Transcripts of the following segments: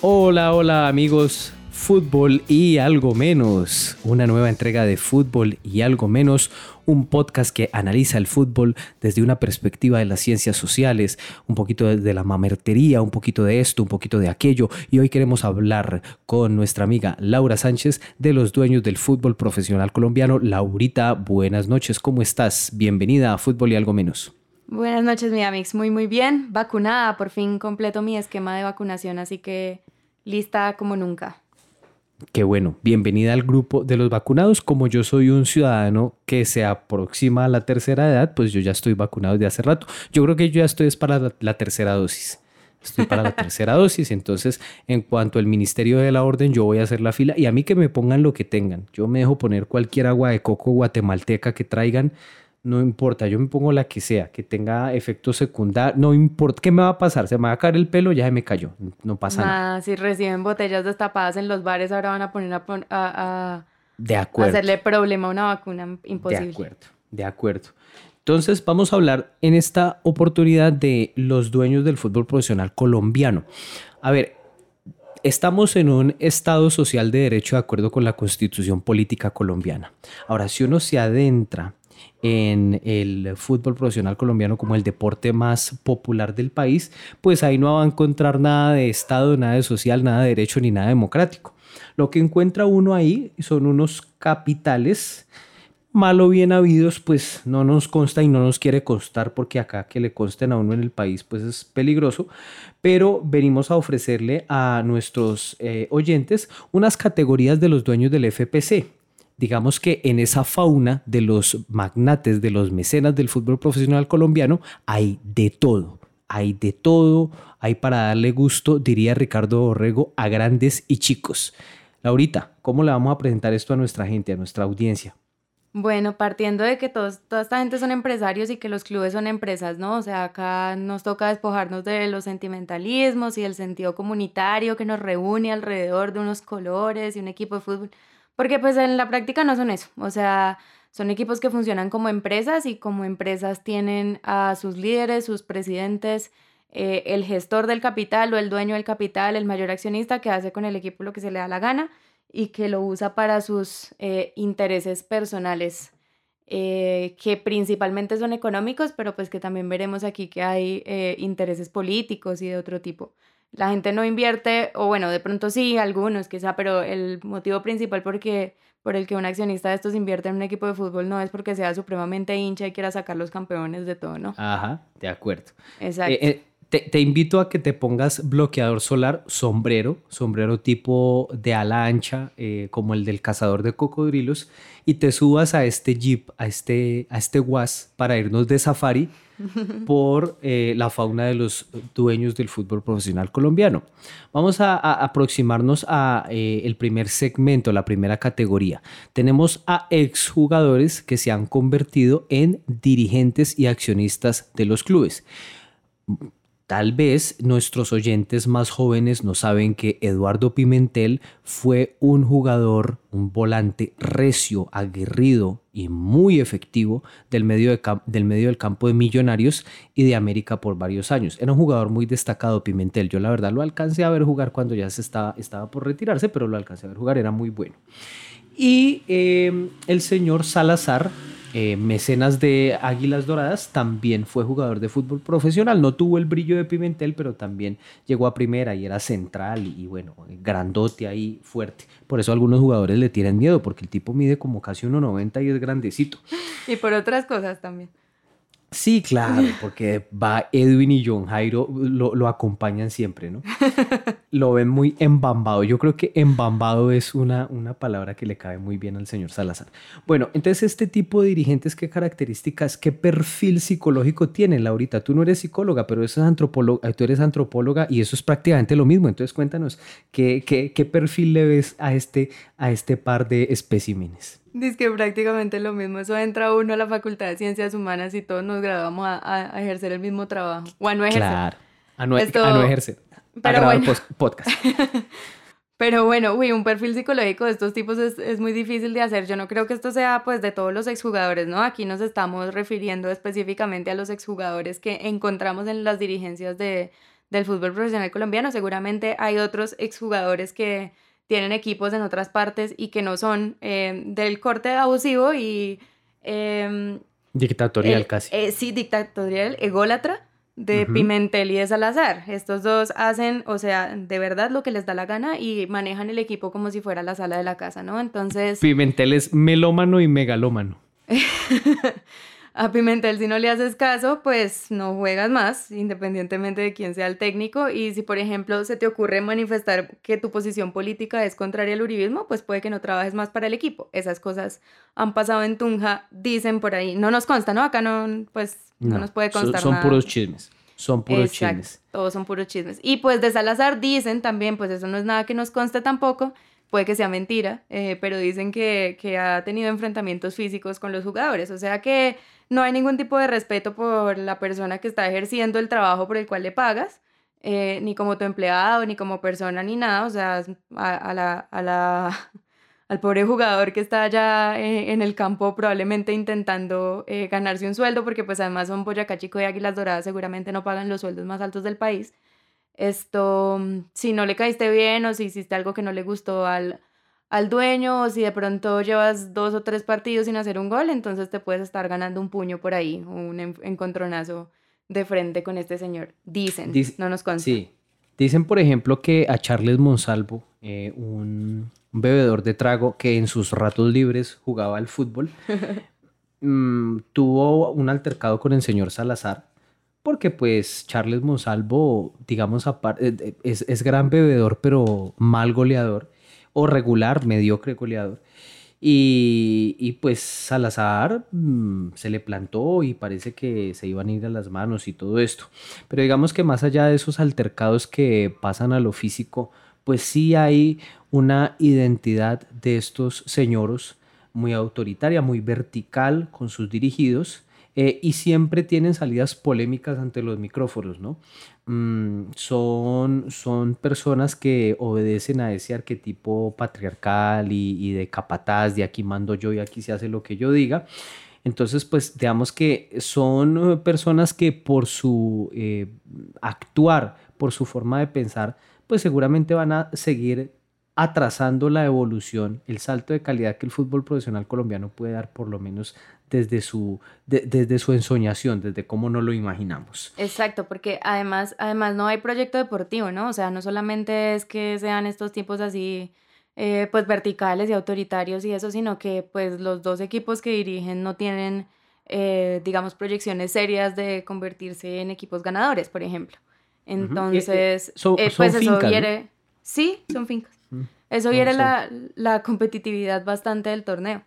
Hola, hola amigos, fútbol y algo menos. Una nueva entrega de fútbol y algo menos, un podcast que analiza el fútbol desde una perspectiva de las ciencias sociales, un poquito de la mamertería, un poquito de esto, un poquito de aquello. Y hoy queremos hablar con nuestra amiga Laura Sánchez de los dueños del fútbol profesional colombiano. Laurita, buenas noches, ¿cómo estás? Bienvenida a Fútbol y algo menos. Buenas noches, mi Amix. Muy, muy bien. Vacunada. Por fin completo mi esquema de vacunación, así que lista como nunca. Qué bueno, bienvenida al grupo de los vacunados. Como yo soy un ciudadano que se aproxima a la tercera edad, pues yo ya estoy vacunado desde hace rato. Yo creo que yo ya estoy para la, tercera dosis. Estoy para la tercera dosis, entonces en cuanto al Ministerio de la Orden, yo voy a hacer la fila y a mí que me pongan lo que tengan. Yo me dejo poner cualquier agua de coco guatemalteca que traigan no importa, yo me pongo la que sea, que tenga efectos secundarios, no importa, ¿qué me va a pasar? Se me va a caer el pelo, ya se me cayó, no pasa nada. Si reciben botellas destapadas en los bares, ahora van a poner a, a, de acuerdo. hacerle problema a una vacuna imposible. De acuerdo, de acuerdo. Entonces vamos a hablar en esta oportunidad de los dueños del fútbol profesional colombiano. A ver, Estamos en un Estado social de derecho de acuerdo con la constitución política colombiana. Ahora, si uno se adentra en el fútbol profesional colombiano como el deporte más popular del país, pues ahí no va a encontrar nada de Estado, nada de social, nada de derecho ni nada democrático. Lo que encuentra uno ahí son unos capitales malo bien habidos, pues no nos consta y no nos quiere constar porque acá que le consten a uno en el país pues es peligroso, pero venimos a ofrecerle a nuestros eh, oyentes unas categorías de los dueños del FPC digamos que en esa fauna de los magnates, de los mecenas del fútbol profesional colombiano, hay de todo. Hay de todo, hay para darle gusto, diría Ricardo Borrego, a grandes y chicos. Laurita, ¿cómo le vamos a presentar esto a nuestra gente, a nuestra audiencia? Bueno, partiendo de que todos, toda esta gente son empresarios y que los clubes son empresas, ¿no? O sea, acá nos toca despojarnos de los sentimentalismos y del sentido comunitario que nos reúne alrededor de unos colores y un equipo de fútbol. Porque pues en la práctica no son eso, o sea, son equipos que funcionan como empresas y como empresas tienen a sus líderes, sus presidentes, eh, el gestor del capital o el dueño del capital, el mayor accionista que hace con el equipo lo que se le da la gana y que lo usa para sus eh, intereses personales, eh, que principalmente son económicos, pero pues que también veremos aquí que hay intereses políticos y de otro tipo la gente no invierte, o bueno, de pronto sí, algunos quizá, pero el motivo principal porque, por el que un accionista de estos invierte en un equipo de fútbol no es porque sea supremamente hincha y quiera sacar los campeones de todo, ¿no? Ajá, de acuerdo. Exacto. Eh, eh, te, invito a que te pongas bloqueador solar, sombrero, sombrero tipo de ala ancha, eh, como el del cazador de cocodrilos, y te subas a este jeep, a este, a este was para irnos de safari por eh, la fauna de los dueños del fútbol profesional colombiano. Vamos a, aproximarnos a eh, el primer segmento, la primera categoría. Tenemos a exjugadores que se han convertido en dirigentes y accionistas de los clubes. Tal vez nuestros oyentes más jóvenes no saben que Eduardo Pimentel fue un jugador, un volante recio, aguerrido y muy efectivo del medio, del campo de Millonarios y de América por varios años. Era un jugador muy destacado Pimentel. Yo la verdad lo alcancé a ver jugar cuando ya se estaba, estaba por retirarse, pero lo alcancé a ver jugar, era muy bueno. Y eh, el señor Salazar eh, mecenas de Águilas Doradas, también fue jugador de fútbol profesional. No tuvo el brillo de Pimentel, pero también llegó a primera y era central y, bueno, grandote ahí, fuerte. Por eso algunos jugadores le tienen miedo, porque el tipo mide como casi 1,90 y es grandecito. Y por otras cosas también. Sí, claro, porque va Edwin y John Jairo lo, acompañan siempre, ¿no? Lo ven muy embambado. Yo creo que embambado es una, una palabra que le cabe muy bien al señor Salazar. Bueno, entonces este tipo de dirigentes, ¿qué características, qué perfil psicológico tienen, Laurita? Tú no eres psicóloga, pero eso es antropóloga, tú eres antropóloga y eso es prácticamente lo mismo. Entonces cuéntanos, ¿qué, qué, qué perfil le ves a este, a este par de especímenes? Dice que prácticamente lo mismo. Eso entra uno a la Facultad de Ciencias Humanas y todos nos graduamos a, ejercer el mismo trabajo. O a no ejercer. Claro, a no, ejercer. Pero bueno. podcast. Pero bueno, uy, un perfil psicológico de estos tipos es, es, muy difícil de hacer. Yo no creo que esto sea pues de todos los exjugadores, ¿no? Aquí nos estamos refiriendo específicamente a los exjugadores que encontramos en las dirigencias de, del fútbol profesional colombiano. Seguramente hay otros exjugadores que tienen equipos en otras partes y que no son eh, del corte abusivo y... Em, dictatorial casi. Eh, sí, dictatorial, ególatra de Pimentel y de Salazar. Estos dos hacen, o sea, de verdad lo que les da la gana y manejan el equipo como si fuera la sala de la casa, ¿no? Entonces... Pimentel es melómano y megalómano. a Pimentel si no le haces caso, pues no juegas más, independientemente de quién sea el técnico. Y si, por ejemplo, se te ocurre manifestar que tu posición política es contraria al uribismo, pues puede que no trabajes más para el equipo. Esas cosas han pasado en Tunja, dicen por ahí. No nos consta, ¿no? Acá no, pues, no, nos puede constar son, son puros chismes. Son puros chismes. Todos son puros chismes. Y pues de Salazar dicen también, pues eso no es nada que nos conste tampoco, puede que sea mentira, eh, pero dicen que, que ha tenido enfrentamientos físicos con los jugadores. O sea que no hay ningún tipo de respeto por la persona que está ejerciendo el trabajo por el cual le pagas, eh, ni como tu empleado, ni como persona, ni nada. O sea, a, la, a la, al pobre jugador que está allá eh, en el campo probablemente intentando ganarse un sueldo, porque pues además son Boyacá Chico y Águilas Doradas seguramente no pagan los sueldos más altos del país. Esto, si no le caíste bien o si hiciste algo que no le gustó al, al dueño o si de pronto llevas dos o tres partidos sin hacer un gol, entonces te puedes estar ganando un puño por ahí, un encontronazo de frente con este señor. Dicen, no nos consta. Sí, dicen por ejemplo que a Charles Monsalvo, eh, un, bebedor de trago que en sus ratos libres jugaba al fútbol, mm, tuvo un altercado con el señor Salazar. Porque pues Charles Monsalvo, digamos, eh, es, es gran bebedor, pero mal goleador o regular, mediocre goleador. Y, y, pues Salazar mm, se le plantó y parece que se iban a ir a las manos y todo esto. Pero digamos que más allá de esos altercados que pasan a lo físico, pues sí hay una identidad de estos señoros muy autoritaria, muy vertical con sus dirigidos eh, y siempre tienen salidas polémicas ante los micrófonos, ¿no? Mm, son, son personas que obedecen a ese arquetipo patriarcal y, de capataz, de aquí mando yo y aquí se hace lo que yo diga. Entonces, pues digamos que son personas que por su eh, actuar, por su forma de pensar, pues seguramente van a seguir atrasando la evolución, el salto de calidad que el fútbol profesional colombiano puede dar por lo menos desde su, desde su ensoñación, desde cómo no lo imaginamos. Exacto, porque además, además no hay proyecto deportivo, ¿no? O sea, no solamente es que sean estos tipos así, eh, pues verticales y autoritarios y eso, sino que pues los dos equipos que dirigen no tienen, eh, digamos, proyecciones serias de convertirse en equipos ganadores, por ejemplo. Entonces, eh, pues eso quiere... Sí, son fincas. Eso viene la, la, competitividad bastante del torneo.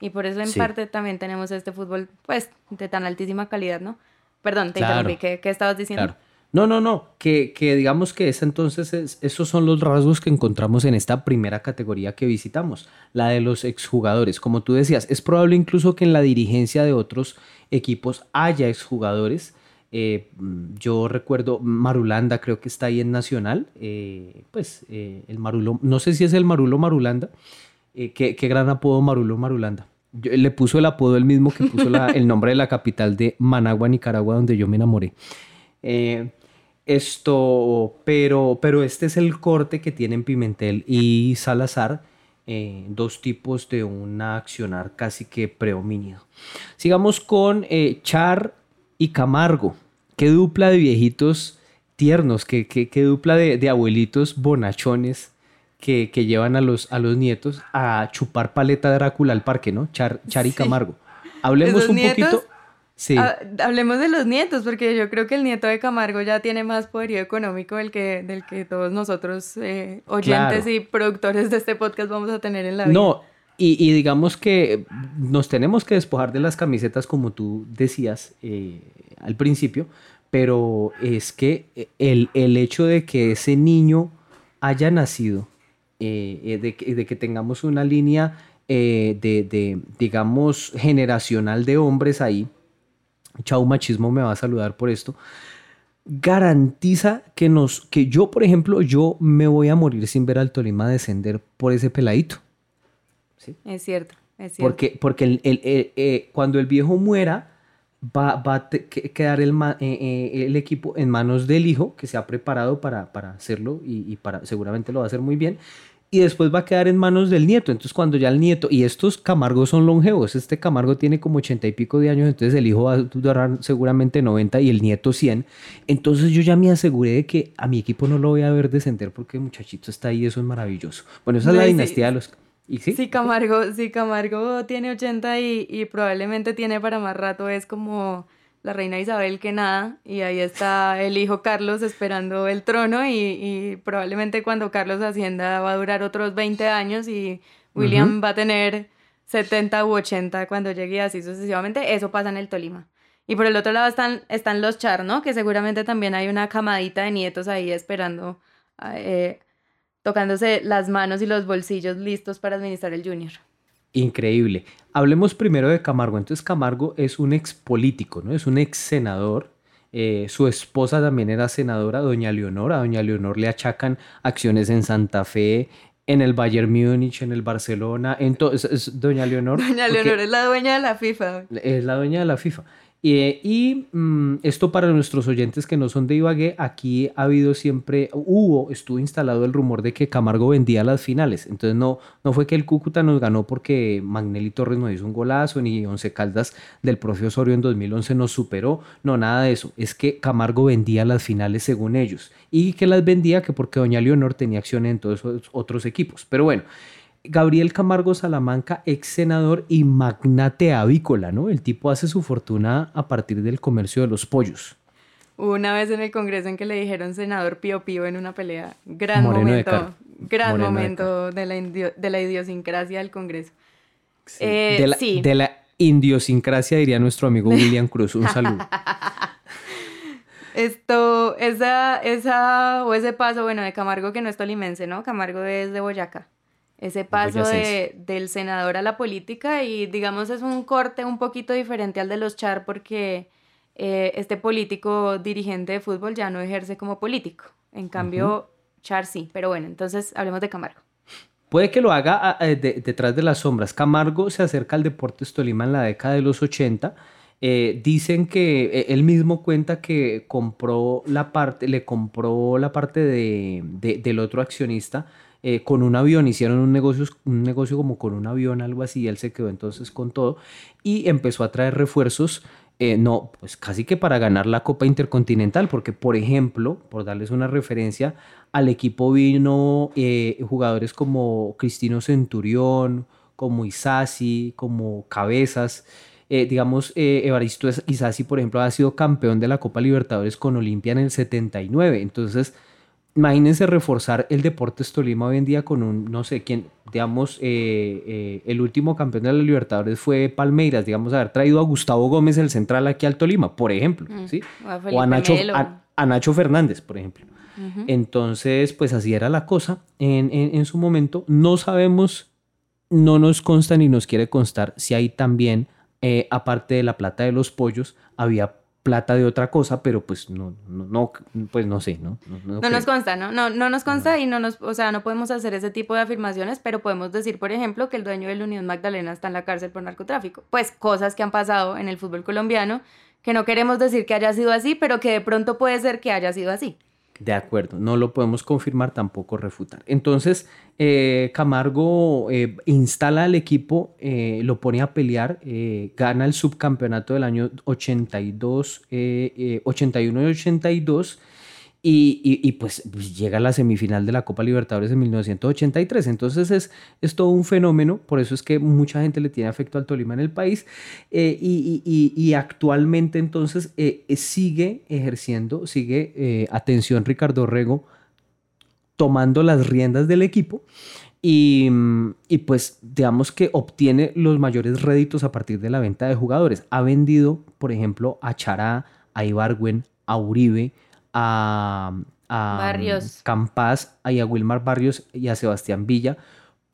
Y por eso en parte también tenemos este fútbol, pues, de tan altísima calidad, ¿no? Perdón, te interrumpí. ¿Qué, estabas diciendo? No, no, no. Que, que digamos que es entonces, esos son los rasgos que encontramos en esta primera categoría que visitamos, la de los exjugadores. Como tú decías, es probable incluso que en la dirigencia de otros equipos haya exjugadores eh, yo recuerdo Marulanda, creo que está ahí en Nacional. Eh, pues eh, el Marulo, no sé si es el Marulo Marulanda. Qué, gran apodo Marulo Marulanda. le puso el apodo el mismo que puso el nombre de la capital de Managua, Nicaragua, donde yo me enamoré. esto, pero, pero este es el corte que tienen Pimentel y Salazar. dos tipos de una accionar casi que prehomínido. Sigamos con Char y Camargo. Qué dupla de viejitos tiernos, qué, qué, dupla de, abuelitos bonachones que, llevan a los, a los nietos a chupar paleta Drácula al parque, ¿no? Char, y Camargo. Hablemos un poquito. Sí. hablemos de los nietos, porque yo creo que el nieto de Camargo ya tiene más poderío económico del que, del que todos nosotros, eh, oyentes y productores de este podcast, vamos a tener en la vida. No, y, digamos que nos tenemos que despojar de las camisetas, como tú decías eh, al principio, pero es que el, el, hecho de que ese niño haya nacido, eh, eh, de, que, de, que, tengamos una línea de, de, digamos, generacional de hombres ahí, Chau Machismo me va a saludar por esto, garantiza que nos, que yo, por ejemplo, yo me voy a morir sin ver al Tolima descender por ese peladito. Es cierto, es cierto. Porque, porque el, el, eh, cuando el viejo muera, va, va a quedar el, eh, eh, el, equipo en manos del hijo, que se ha preparado para, para hacerlo y, y, para, seguramente lo va a hacer muy bien. Y después va a quedar en manos del nieto. Entonces, cuando ya el nieto, y estos Camargos son longevos, este Camargo tiene como ochenta y pico de años, entonces el hijo va a durar seguramente 90 y el nieto 100. Entonces, yo ya me aseguré de que a mi equipo no lo voy a ver descender porque el muchachito está ahí, eso es maravilloso. Bueno, esa es la dinastía de los. ¿Y sí? Camargo, sí, Camargo tiene 80 y, y probablemente tiene para más rato, es como la reina Isabel que nada, y ahí está el hijo Carlos esperando el trono, y, probablemente cuando Carlos ascienda va a durar otros 20 años y William va a tener 70 u 80 cuando llegue así sucesivamente. Eso pasa en el Tolima. Y por el otro lado están, están los Char, ¿no? Que seguramente también hay una camadita de nietos ahí esperando, eh, tocándose las manos y los bolsillos listos para administrar el Junior. Increíble. Hablemos primero de Camargo. Entonces Camargo es un ex político, ¿no? Es un ex senador. Eh, su esposa también era senadora, doña Leonor. A doña Leonor le achacan acciones en Santa Fe, en el Bayern Múnich, en el Barcelona. Entonces, doña Leonor. Doña Leonor es la dueña de la FIFA. Es la dueña de la FIFA. Y mm, esto para nuestros oyentes que no son de Ibagué, aquí ha habido siempre, hubo, estuvo instalado el rumor de que Camargo vendía las finales. Entonces no, no fue que el Cúcuta nos ganó porque Magnelli Torres nos hizo un golazo, ni Once Caldas del profe Osorio en 2011 nos superó. No, nada de eso. Es que Camargo vendía las finales según ellos. Y que las vendía que porque Doña Leonor tenía acciones en todos esos otros equipos. Pero bueno. Gabriel Camargo Salamanca, ex senador y magnate avícola, ¿no? El tipo hace su fortuna a partir del comercio de los pollos. Una vez en el Congreso en que le dijeron senador Pío Pío en una pelea. Gran momento, gran momento de, la de, la idiosincrasia del Congreso. Sí. Eh, de, la, de la idiosincrasia diría nuestro amigo William Cruz. Un saludo. Esto, esa, esa, o ese paso, bueno, de Camargo que no es tolimense, ¿no? Camargo es de Boyacá ese paso de, del senador a la política y digamos es un corte un poquito diferente al de los Char porque eh, este político dirigente de fútbol ya no ejerce como político. En cambio, Char sí. Pero bueno, entonces hablemos de Camargo. Puede que lo haga detrás de las sombras. Camargo se acerca al Deportes Tolima en la década de los 80. Eh, dicen que eh, él mismo cuenta que compró la parte, le compró la parte de, del otro accionista eh, con un avión, hicieron un negocio, un negocio como con un avión, algo así, y él se quedó entonces con todo y empezó a traer refuerzos. Eh, no, pues casi que para ganar la Copa Intercontinental, porque por ejemplo, por darles una referencia, al equipo vino eh, jugadores como Cristino Centurión, como Isasi, como Cabezas, digamos, Evaristo Isasi, por ejemplo, ha sido campeón de la Copa Libertadores con Olimpia en el 79, entonces imagínense reforzar el Deportes Tolima hoy en día con un, no sé quién, digamos, eh, eh, el último campeón de la Libertadores fue Palmeiras, digamos, haber traído a Gustavo Gómez, el central, aquí al Tolima, por ejemplo, mm, ¿sí? O a, Nacho, a, Nacho, Fernández, por ejemplo. Entonces, pues así era la cosa en, en, su momento. No sabemos, no nos consta ni nos quiere constar si hay también, eh, aparte de la plata de los pollos, había plata de otra cosa, pero pues no, no, pues no sé, ¿no? No, nos consta, ¿no? No, no nos consta y no nos, o sea, no podemos hacer ese tipo de afirmaciones, pero podemos decir, por ejemplo, que el dueño de la Unión Magdalena está en la cárcel por narcotráfico. Pues cosas que han pasado en el fútbol colombiano, que no queremos decir que haya sido así, pero que de pronto puede ser que haya sido así. De acuerdo, no lo podemos confirmar, tampoco refutar. Entonces, eh, Camargo eh, instala al equipo, eh, lo pone a pelear, gana el subcampeonato del año 82, 81 y 82 y, pues llega a la semifinal de la Copa Libertadores en 1983. Entonces es, es todo un fenómeno, por eso es que mucha gente le tiene afecto al Tolima en el país. Eh, y, actualmente entonces eh, sigue ejerciendo, sigue, eh, atención Ricardo Rego, tomando las riendas del equipo. Y, y, pues digamos que obtiene los mayores réditos a partir de la venta de jugadores. Ha vendido, por ejemplo, a Chará, a Ibargüen, a Uribe, a, Barrios. Campas, a Wilmar Barrios y a Sebastián Villa.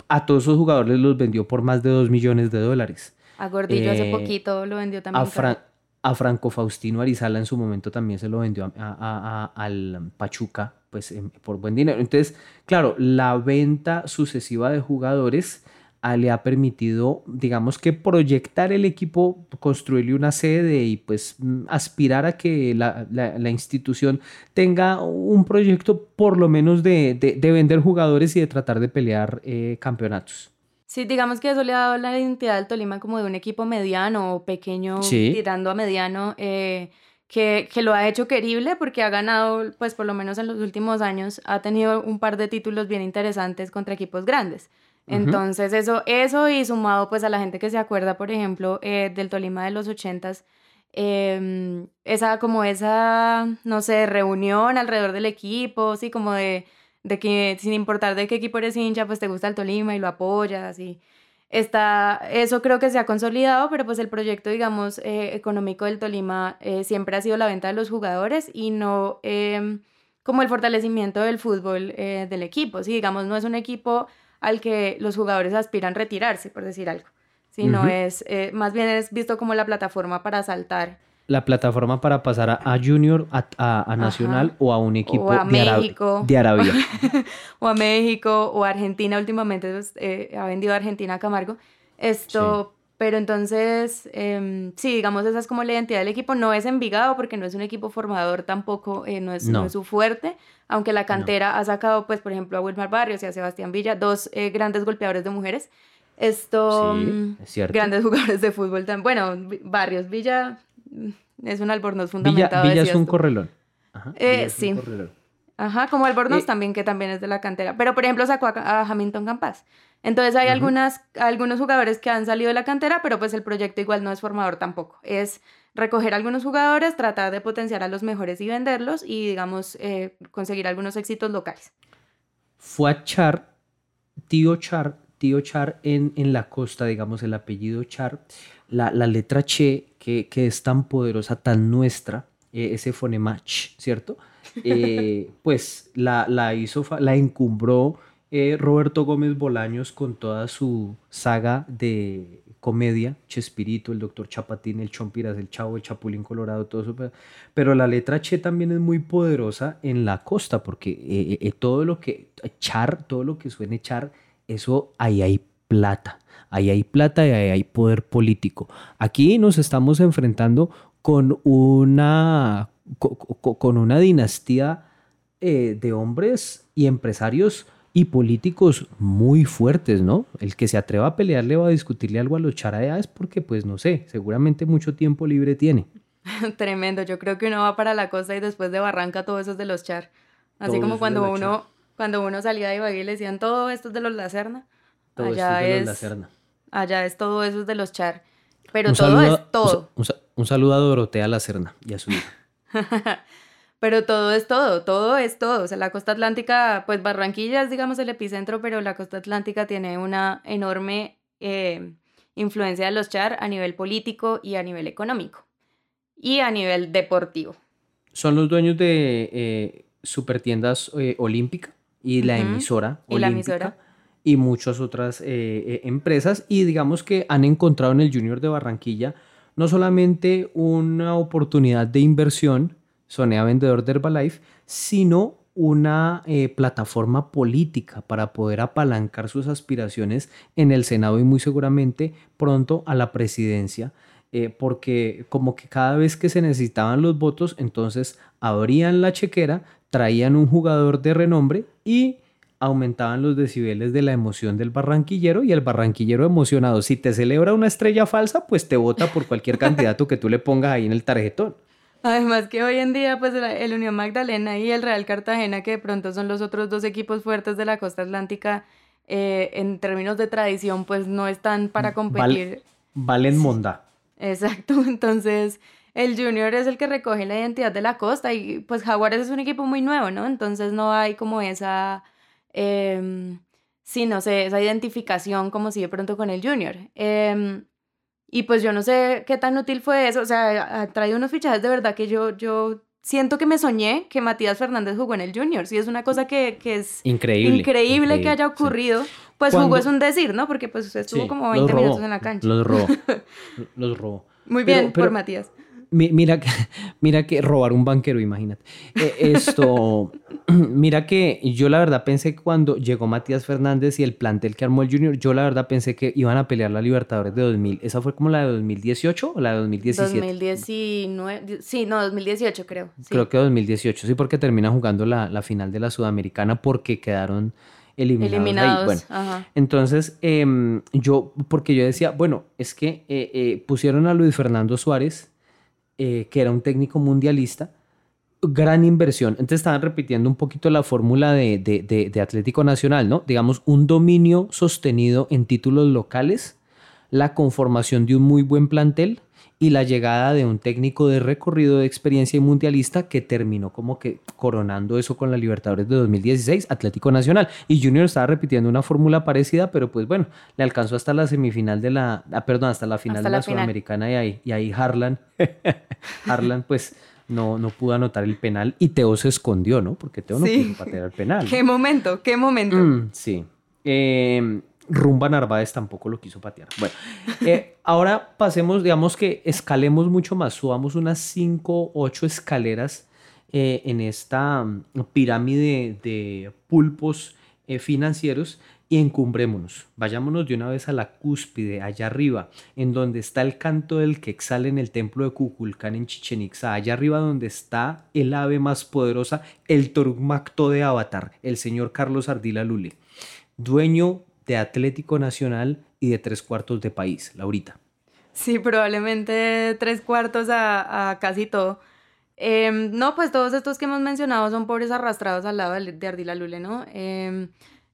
A todos esos jugadores los vendió por más de 2 millones de dólares. A Gordillo hace eh, poquito lo vendió también. A, Franco Faustino Arizala en su momento también se lo vendió al Pachuca pues, por buen dinero. Entonces, claro, la venta sucesiva de jugadores le ha permitido, digamos que proyectar el equipo, construirle una sede y pues mm, aspirar a que la, institución tenga un proyecto por lo menos de, vender jugadores y de tratar de pelear eh, campeonatos. Sí, digamos que eso le ha dado la identidad del Tolima como de un equipo mediano o pequeño, tirando a mediano, eh, que, que, lo ha hecho querible porque ha ganado, pues por lo menos en los últimos años, ha tenido un par de títulos bien interesantes contra equipos grandes. Entonces, eso, eso y sumado pues a la gente que se acuerda, por ejemplo, eh, del Tolima de los ochentas, eh, esa como esa, no sé, reunión alrededor del equipo, sí, como de, de que sin importar de qué equipo eres hincha, pues te gusta el Tolima y lo apoyas y está, eso creo que se ha consolidado, pero pues el proyecto, digamos, eh, económico del Tolima eh, siempre ha sido la venta de los jugadores y no em, como el fortalecimiento del fútbol del equipo, sí, digamos, no es un equipo al que los jugadores aspiran retirarse, por decir algo. Sino es, eh, más bien es visto como la plataforma para saltar. La plataforma para pasar a, Junior, a, Nacional o a un equipo a de, México. de Arabia. o a México o a Argentina. Últimamente pues, eh, ha vendido a Argentina a Camargo. Esto, pero entonces, em, sí, digamos, esa es como la identidad del equipo. No es Envigado porque no es un equipo formador tampoco, eh, no, es, no. es su fuerte aunque la cantera ha sacado, pues, por ejemplo, a Wilmar Barrios y a Sebastián Villa, dos eh, grandes golpeadores de mujeres. Esto, mm, grandes jugadores de fútbol también. Bueno, Barrios, Villa mm, es un albornoz fundamentado. Villa, es un correlón. Ajá, eh, sí. Ajá, como Albornoz eh, también, que también es de la cantera. Pero, por ejemplo, sacó a, Hamilton Campas. Entonces hay algunas, algunos jugadores que han salido de la cantera, pero pues el proyecto igual no es formador tampoco. Es recoger algunos jugadores, tratar de potenciar a los mejores y venderlos y, digamos, eh, conseguir algunos éxitos locales. Fue a Char, tío Char, tío Char en, en la costa, digamos, el apellido Char, la, letra Che, que, es tan poderosa, tan nuestra, eh, ese fonema Ch, ¿cierto? Eh, pues la, la hizo, la encumbró Roberto Gómez Bolaños con toda su saga de comedia, Chespirito, el Doctor Chapatín, el Chompiras, el Chavo, el Chapulín Colorado, todo eso. Pero la letra Che también es muy poderosa en la costa, porque eh, eh, eh, todo lo que, char, todo lo que suene char, eso ahí hay plata. Ahí hay plata y ahí hay poder político. Aquí nos estamos enfrentando con una, con una dinastía de hombres y empresarios y políticos muy fuertes, ¿no? El que se atreva a pelearle o a discutirle algo a los chara es porque, pues no sé, seguramente mucho tiempo libre tiene. Tremendo, yo creo que uno va para la costa y después de Barranca todo eso es de los char. Así como cuando uno, cuando uno salía de Ibagué y le decían todo esto es de los Lacerna. Todo allá es, de los Lacerna. Allá es todo eso es de los char. Pero todo es todo. Un, un, saludo a Dorotea Lacerna y a su hija. pero todo es todo, todo es todo. O sea, la costa atlántica, pues Barranquilla es, digamos, el epicentro, pero la costa atlántica tiene una enorme eh, influencia de los char a nivel político y a nivel económico y a nivel deportivo. Son los dueños de eh, Supertiendas eh, Olímpica y la emisora y Olímpica. Y muchas otras empresas. Y digamos que han encontrado en el Junior de Barranquilla no solamente una oportunidad de inversión, Sonea vendedor de Herbalife, sino una eh, plataforma política para poder apalancar sus aspiraciones en el Senado y muy seguramente pronto a la presidencia, eh, porque como que cada vez que se necesitaban los votos, entonces abrían la chequera, traían un jugador de renombre y aumentaban los decibeles de la emoción del barranquillero y el barranquillero emocionado, si te celebra una estrella falsa, pues te vota por cualquier candidato que tú le pongas ahí en el tarjetón. Además que hoy en día, pues el Unión Magdalena y el Real Cartagena, que de pronto son los otros dos equipos fuertes de la costa atlántica, eh, en términos de tradición, pues no están para competir. valen monda. Exacto, entonces el Junior es el que recoge la identidad de la costa y pues Jaguares es un equipo muy nuevo, ¿no? Entonces no hay como esa, eh, sí, no sé, esa identificación como si de pronto con el Junior. Eh, y pues yo no sé qué tan útil fue eso. O sea, ha traído unos fichajes de verdad que yo, yo siento que me soñé que Matías Fernández jugó en el Junior. Sí, es una cosa que, que es increíble, increíble, que haya ocurrido. Pues jugó es un decir, ¿no? Porque pues estuvo como 20 minutos en la cancha. Los robó. los robó. Muy bien por Matías. Mira, mira que robar un banquero, imagínate. Eh, esto, mira que yo la verdad pensé que cuando llegó Matías Fernández y el plantel que armó el Junior, yo la verdad pensé que iban a pelear la Libertadores de 2000. ¿Esa fue como la de 2018 o la de 2017? 2019, sí, no, 2018 creo. Creo que 2018, sí, porque termina jugando la, la final de la Sudamericana porque quedaron eliminados. Bueno, entonces em, yo, porque yo decía, bueno, es que eh, eh, pusieron a Luis Fernando Suárez, eh, que era un técnico mundialista, gran inversión. Entonces estaban repitiendo un poquito la fórmula de, de, Atlético Nacional, ¿no? Digamos, un dominio sostenido en títulos locales, la conformación de un muy buen plantel y la llegada de un técnico de recorrido de experiencia y mundialista que terminó como que coronando eso con la Libertadores de 2016, Atlético Nacional. Y Junior estaba repitiendo una fórmula parecida, pero pues bueno, le alcanzó hasta la semifinal de la, ah, perdón, hasta la final de la, Sudamericana y ahí, y ahí Harlan, Harlan pues no, no pudo anotar el penal y Teo se escondió, ¿no? Porque Teo no pudo patear el penal. ¿Qué momento? ¿Qué momento? Mm, sí. Eh, Rumba Narváez tampoco lo quiso patear. Bueno, eh, ahora pasemos, digamos que escalemos mucho más, subamos unas 5 o 8 escaleras eh, en esta mm, pirámide de pulpos eh, financieros y encumbrémonos. Vayámonos de una vez a la cúspide, allá arriba, en donde está el canto del que exhala en el templo de Cuculcán en Chichen Itza, allá arriba donde está el ave más poderosa, el Torugmacto de Avatar, el señor Carlos Ardila Lule, dueño de Atlético Nacional y de tres cuartos de país, Laurita. Sí, probablemente tres cuartos a, casi todo. Em, no, pues todos estos que hemos mencionado son pobres arrastrados al lado de Ardila Lule, ¿no? Em,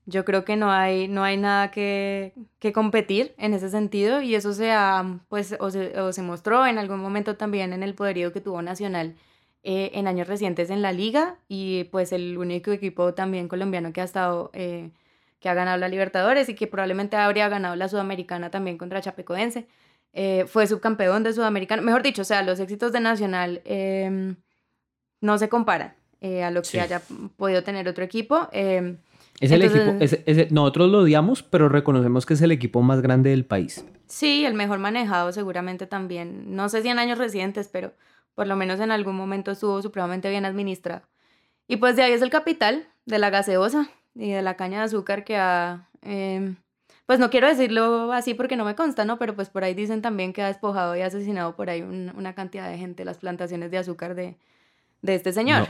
yo creo que no hay, no hay nada que, que, competir en ese sentido y eso se, pues, o se, mostró en algún momento también en el poderío que tuvo Nacional eh, en años recientes en la liga y pues el único equipo también colombiano que ha estado... Que ha ganado la Libertadores y que probablemente habría ganado la Sudamericana también contra Chapecoense. Eh, fue subcampeón de Sudamericana. Mejor dicho, o sea, los éxitos de Nacional em, no se comparan eh, a lo que haya podido tener otro equipo. Em, es el equipo, nosotros lo odiamos, pero reconocemos que es el equipo más grande del país. Sí, el mejor manejado seguramente también. No sé si en años recientes, pero por lo menos en algún momento estuvo supremamente bien administrado. Y pues de ahí es el capital de la gaseosa, y de la caña de azúcar que ha, em, pues no quiero decirlo así porque no me consta, ¿no? Pero pues por ahí dicen también que ha despojado y asesinado por ahí una cantidad de gente las plantaciones de azúcar de, de este señor.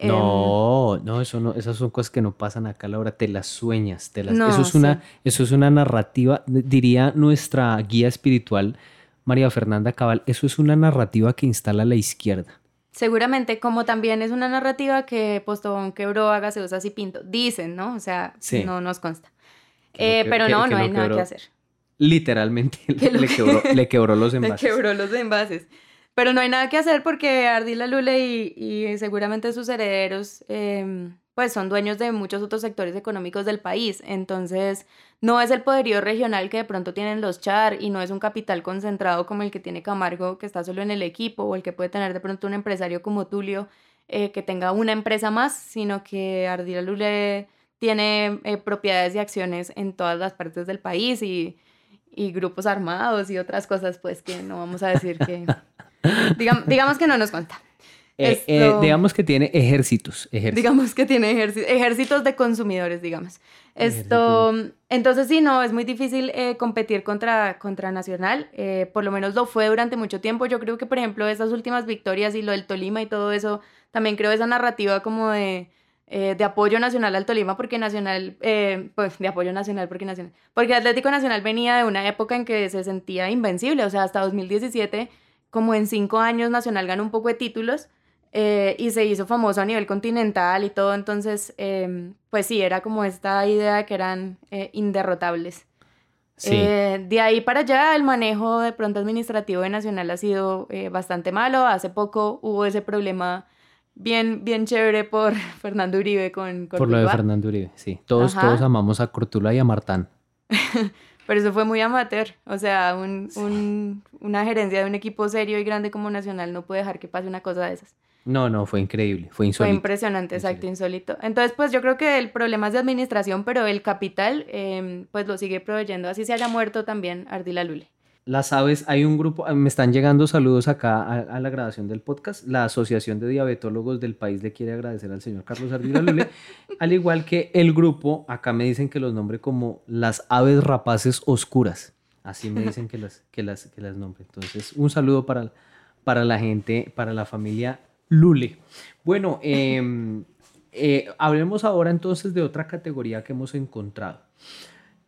No, em, no, eso no, esas son cosas que no pasan acá, Laura, te las sueñas, te las, eso es una, eso es una narrativa, diría nuestra guía espiritual, María Fernanda Cabal, eso es una narrativa que instala la izquierda. Seguramente, como también es una narrativa que Postobón quebró a Gaseosas y Pinto, dicen, ¿no? O sea, no nos consta. Eh, pero no, no hay nada que hacer. Literalmente le, quebró, los envases. Le quebró los envases. Pero no hay nada que hacer porque Ardila Lule y, seguramente sus herederos em, pues son dueños de muchos otros sectores económicos del país. Entonces, no es el poderío regional que de pronto tienen los Char y no es un capital concentrado como el que tiene Camargo, que está solo en el equipo, o el que puede tener de pronto un empresario como Tulio, eh, que tenga una empresa más, sino que Ardila Lule tiene eh, propiedades y acciones en todas las partes del país y, y grupos armados y otras cosas, pues que no vamos a decir que... digamos, digamos que no nos cuenta. Eh, eh, digamos que tiene ejércitos, Digamos que tiene ejércitos, ejércitos de consumidores, digamos. Esto, entonces sí, no, es muy difícil eh, competir contra, contra Nacional, por lo menos lo fue durante mucho tiempo. Yo creo que, por ejemplo, esas últimas victorias y lo del Tolima y todo eso, también creo esa narrativa como de, de apoyo nacional al Tolima, porque Nacional, pues de apoyo nacional, porque Nacional, porque Atlético Nacional venía de una época en que se sentía invencible, o sea, hasta 2017, como en cinco años Nacional ganó un poco de títulos eh, y se hizo famoso a nivel continental y todo, entonces, em, pues sí, era como esta idea de que eran eh, inderrotables. Eh, de ahí para allá, el manejo de pronto administrativo de Nacional ha sido bastante malo. Hace poco hubo ese problema bien, bien chévere por Fernando Uribe con Por lo de Fernando Uribe, sí. Todos, todos amamos a Cortula y a Martán. Pero eso fue muy amateur. O sea, un, un, una gerencia de un equipo serio y grande como Nacional no puede dejar que pase una cosa de esas. No, no, fue increíble, fue insólito. Fue impresionante, exacto, insólito. Entonces, pues yo creo que el problema es de administración, pero el capital, em, pues lo sigue proveyendo, así se haya muerto también Ardila Lule. las aves, hay un grupo, ah, me están llegando saludos acá a, la grabación del podcast. La Asociación de Diabetólogos del país le quiere agradecer al señor Carlos Ardila Lule, al igual que el grupo, acá me dicen que los nombre como las aves rapaces oscuras. Así me dicen que las, que las, que las nombre. Entonces, un saludo para, para la gente, para la familia Lule. Bueno, em, eh, hablemos ahora entonces de otra categoría que hemos encontrado.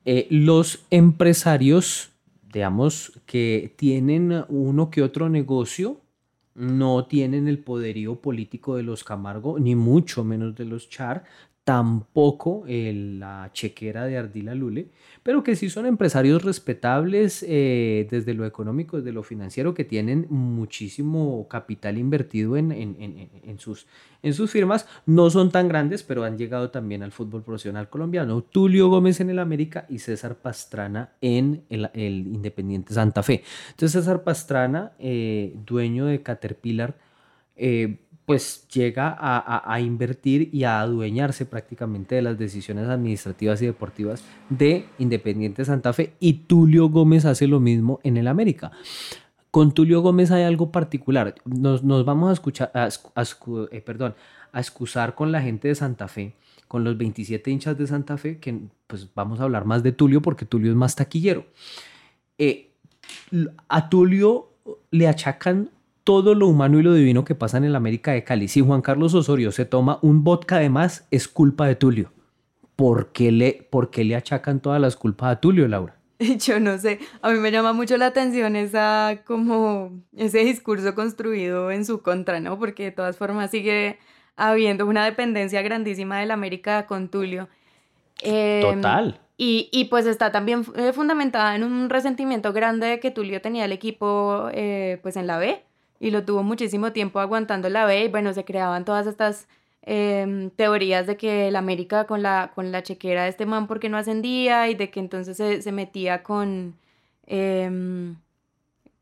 Eh, los empresarios digamos, que tienen uno que otro negocio, no tienen el poderío político de los Camargo, ni mucho menos de los Char, tampoco la chequera de Ardila Lule, pero que sí son empresarios respetables eh, desde lo económico, desde lo financiero, que tienen muchísimo capital invertido en, en, sus, en sus firmas. No son tan grandes, pero han llegado también al fútbol profesional colombiano. Tulio Gómez en el América y César Pastrana en el, Independiente Santa Fe. Entonces César Pastrana, eh, dueño de Caterpillar, eh, pues llega a, invertir y a adueñarse prácticamente de las decisiones administrativas y deportivas de Independiente Santa Fe y Tulio Gómez hace lo mismo en el América. Con Tulio Gómez hay algo particular. Nos, vamos a escuchar, a, eh, perdón, a excusar con la gente de Santa Fe, con los 27 hinchas de Santa Fe, que pues vamos a hablar más de Tulio porque Tulio es más taquillero. Eh, a Tulio le achacan todo lo humano y lo divino que pasa en el América de Cali. Si Juan Carlos Osorio se toma un vodka de más, es culpa de Tulio. ¿Por qué le, por qué le achacan todas las culpas a Tulio, Laura? Yo no sé, a mí me llama mucho la atención esa como ese discurso construido en su contra, ¿no? Porque de todas formas sigue habiendo una dependencia grandísima del América con Tulio. Em, Total. Y, y, pues está también eh, fundamentada en un resentimiento grande que Tulio tenía el equipo eh, pues en la B y lo tuvo muchísimo tiempo aguantando la B y bueno, se creaban todas estas em, teorías de que el América con la, con la chequera de este man porque no ascendía y de que entonces se, metía con... Em,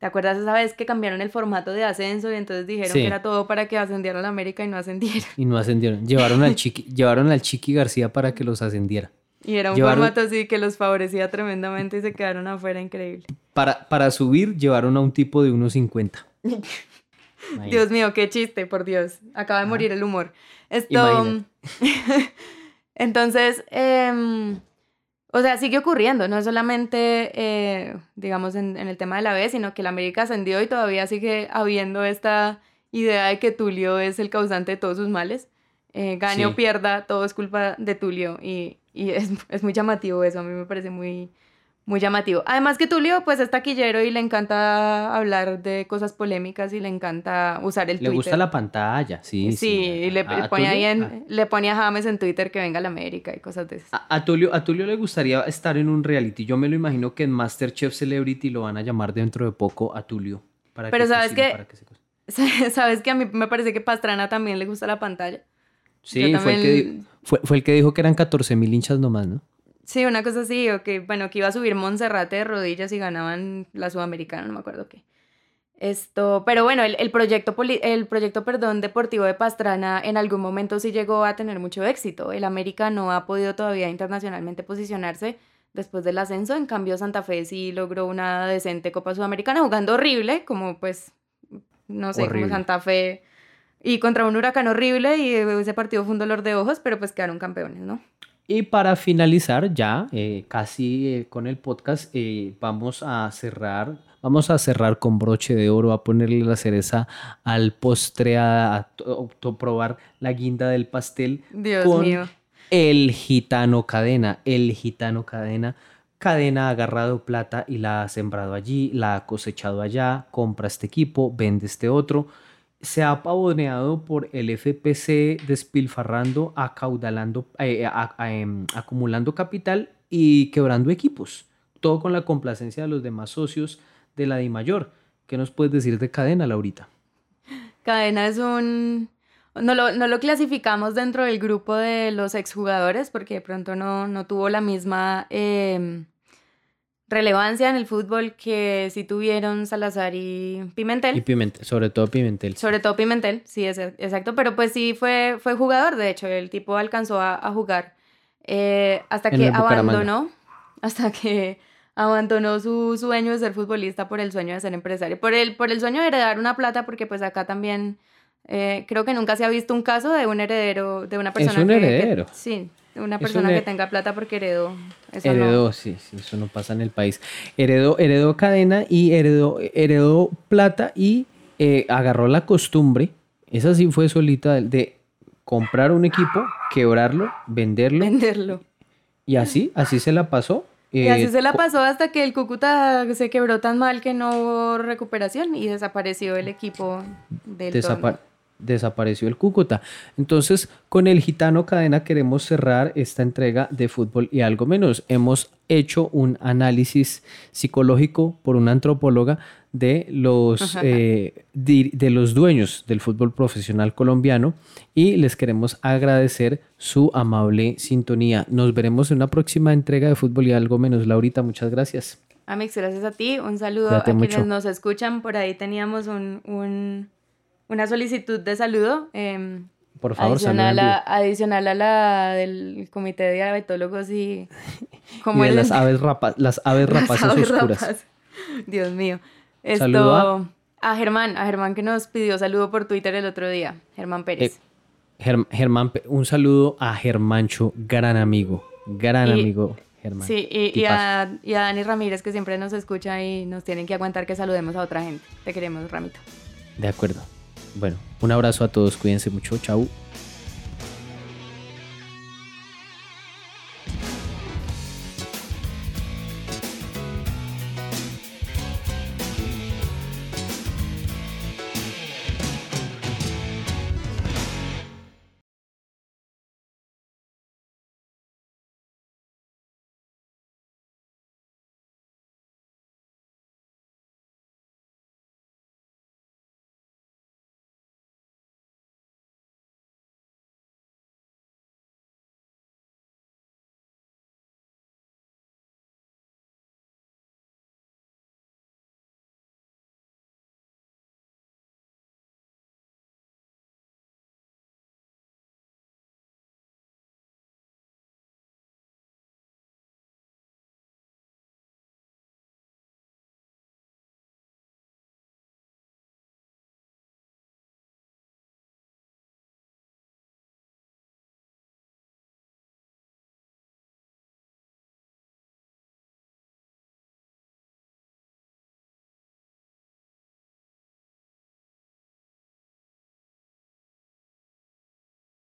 ¿Te acuerdas esa vez que cambiaron el formato de ascenso y entonces dijeron que era todo para que ascendiera la América y no ascendieron? Y no ascendieron. Llevaron al Chiqui, llevaron al Chiqui García para que los ascendiera. Y era un formato así que los favorecía tremendamente y se quedaron afuera, increíble. Para, para subir, llevaron a un tipo de 1.50. Dios mío, qué chiste, por Dios. Acaba de morir el humor. Esto. Entonces, em, o sea, sigue ocurriendo, no solamente, eh, digamos, en, el tema de la B, sino que la América ascendió y todavía sigue habiendo esta idea de que Tulio es el causante de todos sus males. Eh, gane o pierda, todo es culpa de Tulio y, y es, es, muy llamativo eso, a mí me parece muy, muy llamativo. Además que Tulio pues es taquillero y le encanta hablar de cosas polémicas y le encanta usar el Twitter. Le gusta la pantalla, sí. Sí, y le, pone ahí en, ah. le pone a James en Twitter que venga a la América y cosas de eso. A, Tulio, a Tulio le gustaría estar en un reality. Yo me lo imagino que en Masterchef Celebrity lo van a llamar dentro de poco a Tulio. Para Pero sabes que, sabes que a mí me parece que Pastrana también le gusta la pantalla. Sí, fue, el que, fue, fue el que dijo que eran 14 mil hinchas nomás, ¿no? Sí, una cosa así, o que, bueno, que iba a subir Monserrate de rodillas y ganaban la Sudamericana, no me acuerdo qué. Esto, pero bueno, el, proyecto, el proyecto perdón, deportivo de Pastrana en algún momento sí llegó a tener mucho éxito. El América no ha podido todavía internacionalmente posicionarse después del ascenso, en cambio Santa Fe sí logró una decente Copa Sudamericana jugando horrible, como pues, no sé, como Santa Fe, y contra un huracán horrible y ese partido fue un dolor de ojos, pero pues quedaron campeones, ¿no? Y para finalizar ya, eh, casi eh, con el podcast, eh, vamos a cerrar, vamos a cerrar con broche de oro, a ponerle la cereza al postre, a, probar la guinda del pastel. Dios mío. El gitano cadena, el gitano cadena. Cadena ha agarrado plata y la ha sembrado allí, la ha cosechado allá, compra este equipo, vende este otro se ha pavoneado por el FPC despilfarrando, acaudalando, eh, em, acumulando capital y quebrando equipos. Todo con la complacencia de los demás socios de la DIMAYOR. ¿Qué nos puedes decir de Cadena, Laurita? Cadena es un... No lo, no lo clasificamos dentro del grupo de los exjugadores porque de pronto no, no tuvo la misma... Em, relevancia en el fútbol que sí tuvieron Salazar y Pimentel. Y Pimentel, sobre todo Pimentel. Sobre todo Pimentel, sí, es, exacto, pero pues sí fue, fue jugador, de hecho, el tipo alcanzó a, jugar eh, hasta que abandonó, hasta que abandonó su sueño de ser futbolista por el sueño de ser empresario, por el, por el sueño de heredar una plata, porque pues acá también eh, creo que nunca se ha visto un caso de un heredero, de una persona es un heredero. sí, una persona que tenga plata porque heredó. heredó, sí, sí, eso no pasa en el país. Heredó, heredó cadena y heredó, heredó plata y eh, agarró la costumbre, esa sí fue solita, de comprar un equipo, quebrarlo, venderlo. Venderlo. Y así, así se la pasó. y así eh, se la pasó hasta que el Cúcuta se quebró tan mal que no hubo recuperación y desapareció el equipo del desapareció el Cúcuta. Entonces, con el Gitano Cadena queremos cerrar esta entrega de fútbol y algo menos. Hemos hecho un análisis psicológico por una antropóloga de los, eh, de, los dueños del fútbol profesional colombiano y les queremos agradecer su amable sintonía. Nos veremos en una próxima entrega de fútbol y algo menos. Laurita, muchas gracias. Amix, gracias a ti. Un saludo a quienes nos escuchan. Por ahí teníamos un una solicitud de saludo. Em, por favor, adicional a, adicional a la del comité de diabetólogos y como de las aves rapas, las aves rapaces oscuras. Dios mío. Esto a... Germán, a Germán que nos pidió saludo por Twitter el otro día, Germán Pérez. Eh, Germán, un saludo a Germancho, gran amigo, gran amigo. Germán. Sí, y, a, y a Dani Ramírez que siempre nos escucha y nos tienen que aguantar que saludemos a otra gente. Te queremos, Ramito. De acuerdo. Bueno, un abrazo a todos, cuídense mucho, chao.